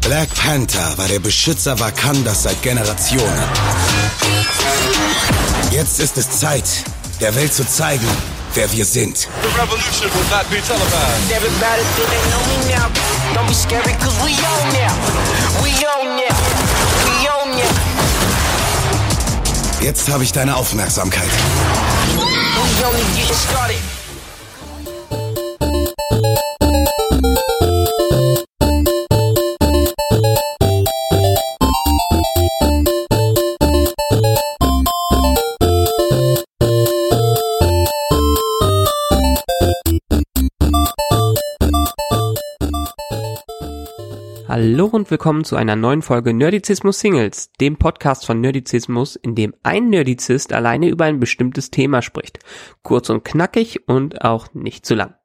Black Panther war der Beschützer Wakandas seit Generationen. Jetzt ist es Zeit, der Welt zu zeigen, wer wir sind. The revolution will not be Hallo und willkommen zu einer neuen Folge Nerdizismus Singles, dem Podcast von Nerdizismus, in dem ein Nerdizist alleine über ein bestimmtes Thema spricht. Kurz und knackig und auch nicht zu lang.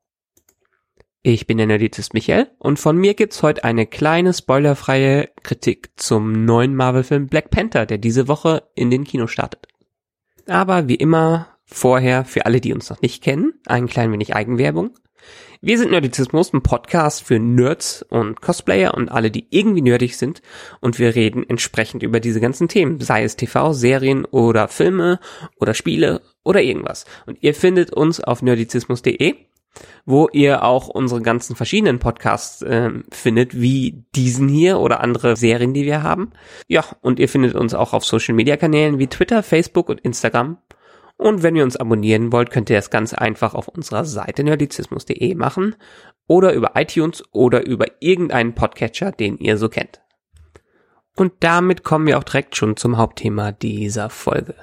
Ich bin der Nerdizist Michael und von mir gibt's heute eine kleine spoilerfreie Kritik zum neuen Marvel-Film Black Panther, der diese Woche in den Kino startet. Aber wie immer vorher, für alle, die uns noch nicht kennen, ein klein wenig Eigenwerbung. Wir sind Nerdizismus, ein Podcast für Nerds und Cosplayer und alle, die irgendwie nerdig sind. Und wir reden entsprechend über diese ganzen Themen, sei es TV, Serien oder Filme oder Spiele oder irgendwas. Und ihr findet uns auf nerdizismus.de, wo ihr auch unsere ganzen verschiedenen Podcasts äh, findet, wie diesen hier oder andere Serien, die wir haben. Ja, und ihr findet uns auch auf Social Media Kanälen wie Twitter, Facebook und Instagram. Und wenn ihr uns abonnieren wollt, könnt ihr das ganz einfach auf unserer Seite nerdizismus.de machen oder über iTunes oder über irgendeinen Podcatcher, den ihr so kennt. Und damit kommen wir auch direkt schon zum Hauptthema dieser Folge.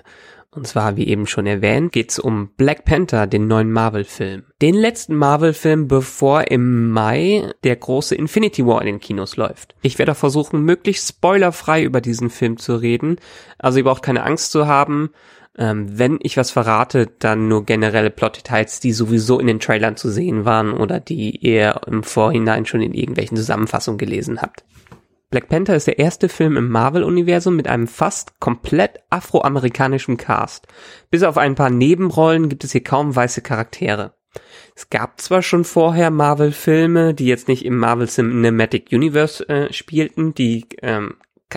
Und zwar, wie eben schon erwähnt, geht's um Black Panther, den neuen Marvel-Film. Den letzten Marvel-Film, bevor im Mai der große Infinity War in den Kinos läuft. Ich werde auch versuchen, möglichst spoilerfrei über diesen Film zu reden. Also ihr braucht keine Angst zu haben. Ähm, wenn ich was verrate, dann nur generelle Plot-Details, die sowieso in den Trailern zu sehen waren oder die ihr im Vorhinein schon in irgendwelchen Zusammenfassungen gelesen habt. Black Panther ist der erste Film im Marvel-Universum mit einem fast komplett afroamerikanischen Cast. Bis auf ein paar Nebenrollen gibt es hier kaum weiße Charaktere. Es gab zwar schon vorher Marvel-Filme, die jetzt nicht im Marvel Cinematic Universe äh, spielten, die ähm,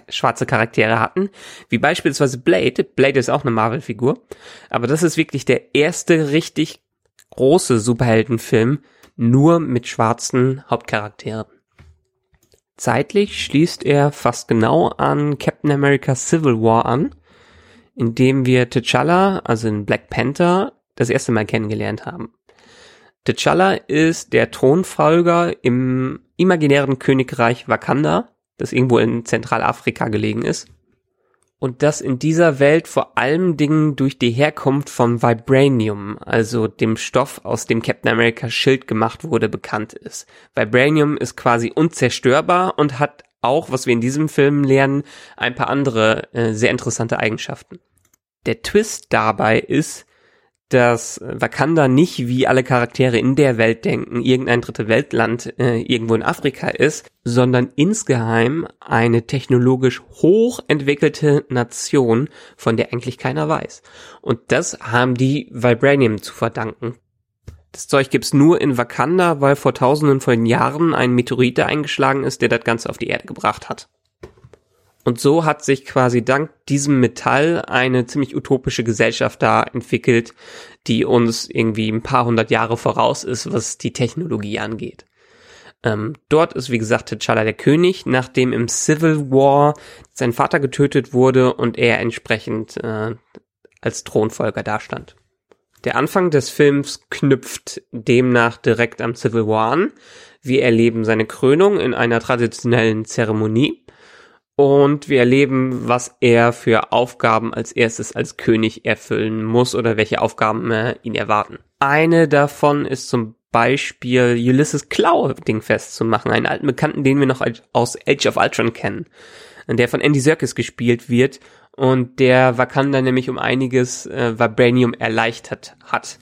schwarze Charaktere hatten, wie beispielsweise Blade. Blade ist auch eine Marvel-Figur, aber das ist wirklich der erste richtig große Superheldenfilm nur mit schwarzen Hauptcharakteren. Zeitlich schließt er fast genau an Captain America Civil War an, in dem wir T'Challa, also in Black Panther, das erste Mal kennengelernt haben. T'Challa ist der Thronfolger im imaginären Königreich Wakanda das irgendwo in Zentralafrika gelegen ist. Und das in dieser Welt vor allem Dingen durch die Herkunft von Vibranium, also dem Stoff, aus dem Captain America Schild gemacht wurde, bekannt ist. Vibranium ist quasi unzerstörbar und hat auch, was wir in diesem Film lernen, ein paar andere äh, sehr interessante Eigenschaften. Der Twist dabei ist, dass Wakanda nicht wie alle Charaktere in der Welt denken, irgendein dritte Weltland äh, irgendwo in Afrika ist, sondern insgeheim eine technologisch hochentwickelte Nation, von der eigentlich keiner weiß. Und das haben die Vibranium zu verdanken. Das Zeug gibt's nur in Wakanda, weil vor tausenden von Jahren ein Meteorit eingeschlagen ist, der das Ganze auf die Erde gebracht hat. Und so hat sich quasi dank diesem Metall eine ziemlich utopische Gesellschaft da entwickelt, die uns irgendwie ein paar hundert Jahre voraus ist, was die Technologie angeht. Ähm, dort ist, wie gesagt, T'Challa der König, nachdem im Civil War sein Vater getötet wurde und er entsprechend äh, als Thronfolger dastand. Der Anfang des Films knüpft demnach direkt am Civil War an. Wir erleben seine Krönung in einer traditionellen Zeremonie und wir erleben, was er für Aufgaben als erstes als König erfüllen muss oder welche Aufgaben äh, ihn erwarten. Eine davon ist zum Beispiel Ulysses Klau dingfest zu machen, einen alten Bekannten, den wir noch aus Age of Ultron kennen, der von Andy Serkis gespielt wird und der Wakanda nämlich um einiges äh, Vibranium erleichtert hat.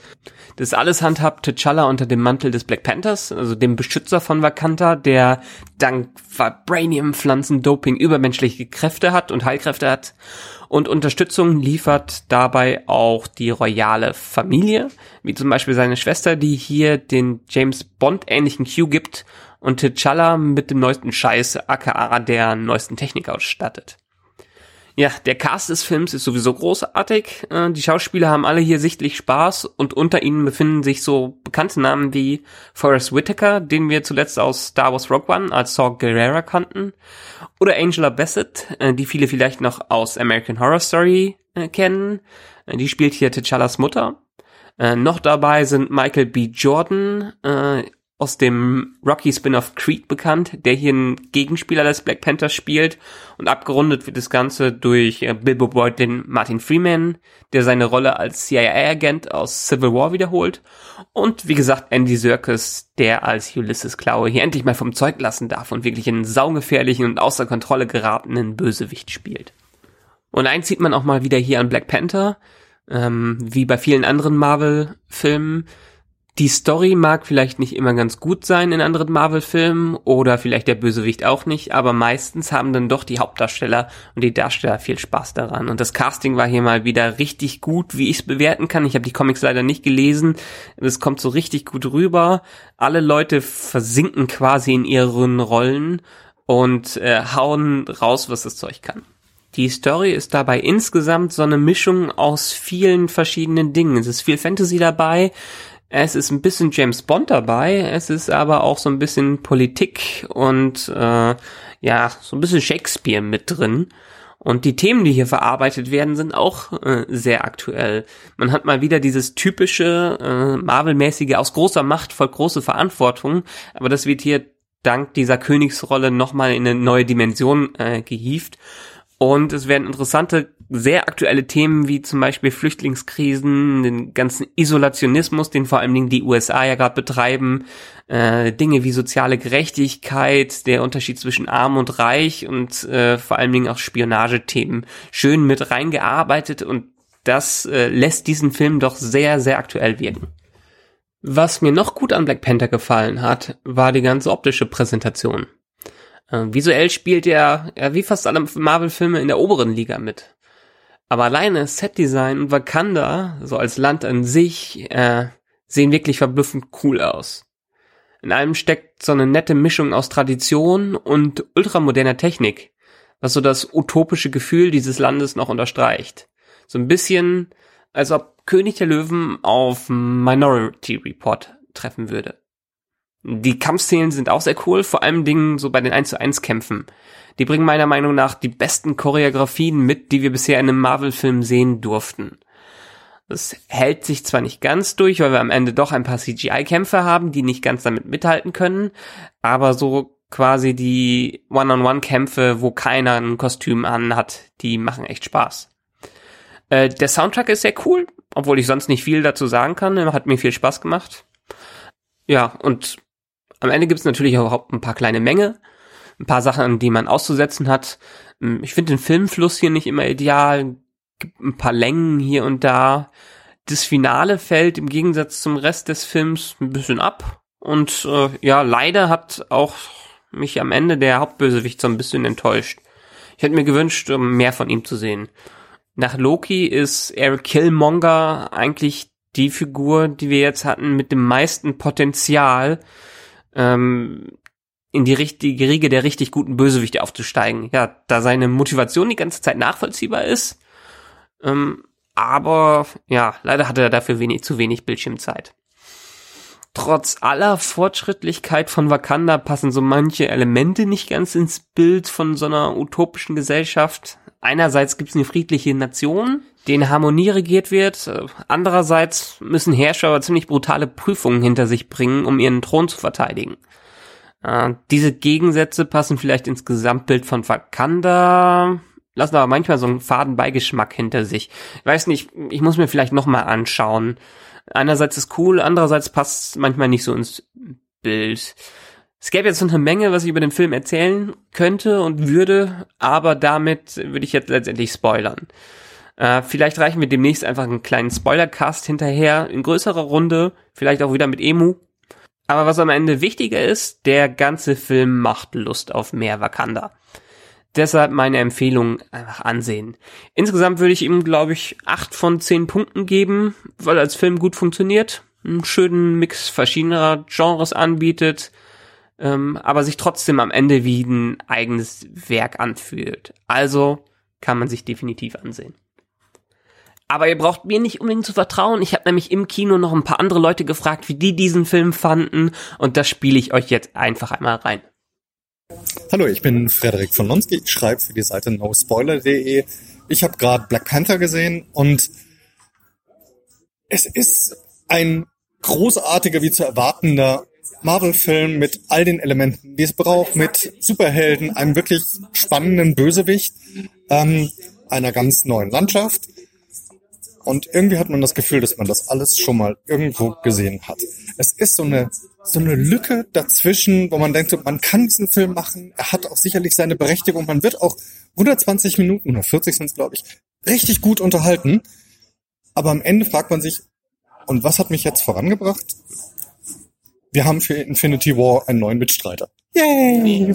Das alles handhabt T'Challa unter dem Mantel des Black Panthers, also dem Beschützer von Wakanda, der dank Vibranium-Pflanzen-Doping übermenschliche Kräfte hat und Heilkräfte hat. Und Unterstützung liefert dabei auch die royale Familie, wie zum Beispiel seine Schwester, die hier den James Bond-ähnlichen Q gibt und T'Challa mit dem neuesten Scheiß, aka der neuesten Technik ausstattet. Ja, der Cast des Films ist sowieso großartig. Äh, die Schauspieler haben alle hier sichtlich Spaß und unter ihnen befinden sich so bekannte Namen wie Forrest Whitaker, den wir zuletzt aus Star Wars Rogue One als Saw Gerrera kannten, oder Angela Bassett, äh, die viele vielleicht noch aus American Horror Story äh, kennen. Die spielt hier T'Challas Mutter. noch dabei sind Michael B. Jordan, aus dem Rocky Spin-off Creed bekannt, der hier einen Gegenspieler des Black Panthers spielt und abgerundet wird das Ganze durch äh, Bilbo Beutlin Martin Freeman, der seine Rolle als CIA-Agent aus Civil War wiederholt und wie gesagt Andy Serkis, der als Ulysses Klaue hier endlich mal vom Zeug lassen darf und wirklich einen saugefährlichen und außer Kontrolle geratenen Bösewicht spielt. Und eins sieht man auch mal wieder hier an Black Panther, ähm, wie bei vielen anderen Marvel-Filmen, die Story mag vielleicht nicht immer ganz gut sein in anderen Marvel-Filmen oder vielleicht der Bösewicht auch nicht, aber meistens haben dann doch die Hauptdarsteller und die Darsteller viel Spaß daran. Und das Casting war hier mal wieder richtig gut, wie ich es bewerten kann. Ich habe die Comics leider nicht gelesen. Es kommt so richtig gut rüber. Alle Leute versinken quasi in ihren Rollen und äh, hauen raus, was das Zeug kann. Die Story ist dabei insgesamt so eine Mischung aus vielen verschiedenen Dingen. Es ist viel Fantasy dabei, es ist ein bisschen James Bond dabei, es ist aber auch so ein bisschen Politik und äh, ja, so ein bisschen Shakespeare mit drin. Und die Themen, die hier verarbeitet werden, sind auch äh, sehr aktuell. Man hat mal wieder dieses typische äh, Marvel-mäßige aus großer Macht folgt große Verantwortung, aber das wird hier dank dieser Königsrolle nochmal in eine neue Dimension äh, gehievt. Und es werden interessante sehr aktuelle Themen wie zum Beispiel Flüchtlingskrisen, den ganzen Isolationismus, den vor allen Dingen die USA ja gerade betreiben, äh, Dinge wie soziale Gerechtigkeit, der Unterschied zwischen arm und reich und äh, vor allen Dingen auch Spionagethemen schön mit reingearbeitet und das äh, lässt diesen Film doch sehr, sehr aktuell wirken. Was mir noch gut an Black Panther gefallen hat, war die ganze optische Präsentation. Äh, visuell spielt er, ja, wie fast alle Marvel-Filme in der oberen Liga mit. Aber alleine Setdesign und Wakanda, so als Land an sich, äh, sehen wirklich verblüffend cool aus. In allem steckt so eine nette Mischung aus Tradition und ultramoderner Technik, was so das utopische Gefühl dieses Landes noch unterstreicht. So ein bisschen, als ob König der Löwen auf Minority Report treffen würde. Die Kampfszenen sind auch sehr cool, vor allem Dingen so bei den 1 zu 1 Kämpfen. Die bringen meiner Meinung nach die besten Choreografien mit, die wir bisher in einem Marvel-Film sehen durften. Das hält sich zwar nicht ganz durch, weil wir am Ende doch ein paar CGI-Kämpfe haben, die nicht ganz damit mithalten können, aber so quasi die One-on-One-Kämpfe, wo keiner ein Kostüm an hat, die machen echt Spaß. Äh, der Soundtrack ist sehr cool, obwohl ich sonst nicht viel dazu sagen kann, hat mir viel Spaß gemacht. Ja, und am Ende gibt's natürlich auch ein paar kleine Menge, ein paar Sachen, die man auszusetzen hat. Hm, ich finde den Filmfluss hier nicht immer ideal, gibt ein paar Längen hier und da. Das Finale fällt im Gegensatz zum Rest des Films ein bisschen ab. Und äh, ja, leider hat auch mich am Ende der Hauptbösewicht so ein bisschen enttäuscht. Ich hätte mir gewünscht, mehr von ihm zu sehen. Nach Loki ist Eric Killmonger eigentlich die Figur, die wir jetzt hatten, mit dem meisten Potenzial, ähm, in die richtige Riege der richtig guten Bösewichte aufzusteigen. Ja, da seine Motivation die ganze Zeit nachvollziehbar ist. Ähm, aber ja, leider hatte er dafür wenig, zu wenig Bildschirmzeit. Trotz aller Fortschrittlichkeit von Wakanda passen so manche Elemente nicht ganz ins Bild von so einer utopischen Gesellschaft. Einerseits gibt es eine friedliche Nation, denen Harmonie regiert wird. Andererseits müssen Herrscher aber ziemlich brutale Prüfungen hinter sich bringen, um ihren Thron zu verteidigen. Äh, diese Gegensätze passen vielleicht ins Gesamtbild von Wakanda, lassen aber manchmal so einen faden Beigeschmack hinter sich. Ich weiß nicht, ich muss mir vielleicht nochmal anschauen. Einerseits ist cool, andererseits passt manchmal nicht so ins Bild. Es gäbe jetzt noch eine Menge, was ich über den Film erzählen könnte und würde, aber damit würde ich jetzt letztendlich spoilern. Äh, vielleicht reichen wir demnächst einfach einen kleinen Spoilercast hinterher in größerer Runde, vielleicht auch wieder mit Emu. Aber was am Ende wichtiger ist, der ganze Film macht Lust auf mehr Wakanda. Deshalb meine Empfehlung einfach ansehen. Insgesamt würde ich ihm, glaube ich, acht von zehn Punkten geben, weil als Film gut funktioniert, einen schönen Mix verschiedener Genres anbietet, ähm, aber sich trotzdem am Ende wie ein eigenes Werk anfühlt. Also kann man sich definitiv ansehen. Aber ihr braucht mir nicht unbedingt zu vertrauen. Ich habe nämlich im Kino noch ein paar andere Leute gefragt, wie die diesen Film fanden. Und das spiele ich euch jetzt einfach einmal rein. Hallo, ich bin Frederik von Lonski. Ich schreibe für die Seite nospoiler.de. Ich habe gerade Black Panther gesehen und es ist ein großartiger, wie zu erwartender Marvel-Film mit all den Elementen, die es braucht, mit Superhelden, einem wirklich spannenden Bösewicht, ähm, einer ganz neuen Landschaft und irgendwie hat man das Gefühl, dass man das alles schon mal irgendwo gesehen hat. Es ist so eine, so eine Lücke dazwischen, wo man denkt, man kann diesen Film machen. Er hat auch sicherlich seine Berechtigung. Man wird auch 120 Minuten oder 40 sind es, glaube ich, richtig gut unterhalten. Aber am Ende fragt man sich, und was hat mich jetzt vorangebracht? Wir haben für Infinity War einen neuen Mitstreiter. Yay!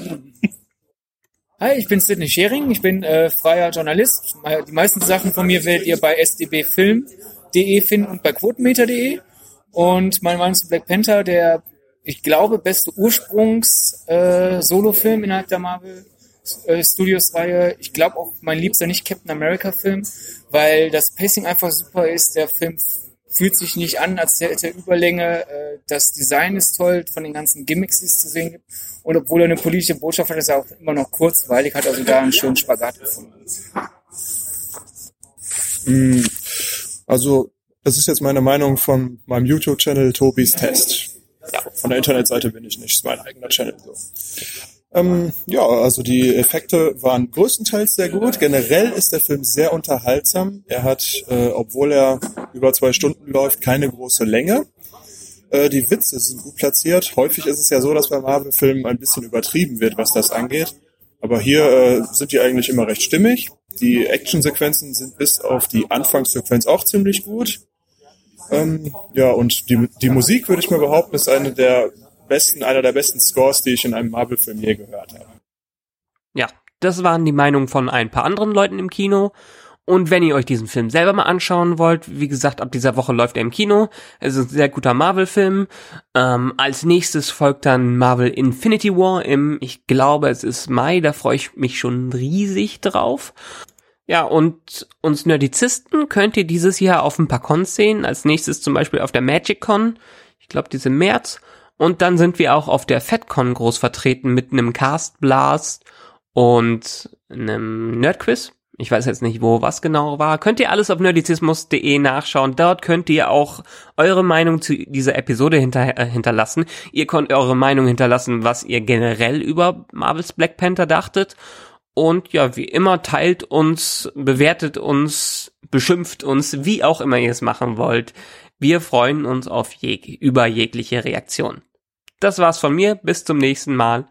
Hi, ich bin Sidney Schering, ich bin äh, freier Journalist. Die meisten Sachen von mir werdet ihr bei sdbfilm.de finden und bei quotenmeter.de. Und meine Meinung zu Black Panther, der, ich glaube, beste Ursprungs-Solo-Film äh, innerhalb der Marvel äh, Studios-Reihe. Ich glaube auch mein liebster nicht Captain America-Film, weil das Pacing einfach super ist. Der Film fühlt sich nicht an, als hätte er Überlänge. Äh, das Design ist toll von den ganzen Gimmicks, die es zu sehen gibt. Und obwohl er eine politische Botschaft hat, ist er auch immer noch kurzweilig, hat also da einen schönen Spagat gefunden. Mm, also, das ist jetzt meine Meinung von meinem YouTube-Channel Tobis Test. Ja, von der Internetseite bin ich nicht, ist mein eigener Channel so. Ähm, ja, also die Effekte waren größtenteils sehr gut. Generell ist der Film sehr unterhaltsam. Er hat, äh, obwohl er über zwei Stunden läuft, keine große Länge. Äh, die Witze sind gut platziert. Häufig ist es ja so, dass bei Marvel-Filmen ein bisschen übertrieben wird, was das angeht. Aber hier äh, sind die eigentlich immer recht stimmig. Die Actionsequenzen sind bis auf die Anfangssequenz auch ziemlich gut. Ähm, ja, und die, die Musik, würde ich mal behaupten, ist eine der besten, einer der besten Scores, die ich in einem Marvel-Film je gehört habe. Ja, das waren die Meinungen von ein paar anderen Leuten im Kino. Und wenn ihr euch diesen Film selber mal anschauen wollt, wie gesagt, ab dieser Woche läuft er im Kino. Es ist ein sehr guter Marvel-Film. Ähm, als nächstes folgt dann Marvel Infinity War im, ich glaube, es ist Mai, da freue ich mich schon riesig drauf. Ja, und uns Nerdizisten könnt ihr dieses Jahr auf ein paar Cons sehen. Als nächstes zum Beispiel auf der Magic Con. Ich glaube, diese März. Und dann sind wir auch auf der FedCon groß vertreten mit einem Cast Blast und einem Nerdquiz. Ich weiß jetzt nicht, wo was genau war. Könnt ihr alles auf nerdizismus.de nachschauen. Dort könnt ihr auch eure Meinung zu dieser Episode hinter, äh, hinterlassen. Ihr könnt eure Meinung hinterlassen, was ihr generell über Marvels Black Panther dachtet. Und ja, wie immer, teilt uns, bewertet uns, beschimpft uns, wie auch immer ihr es machen wollt. Wir freuen uns auf jeg über jegliche Reaktion. Das war's von mir. Bis zum nächsten Mal.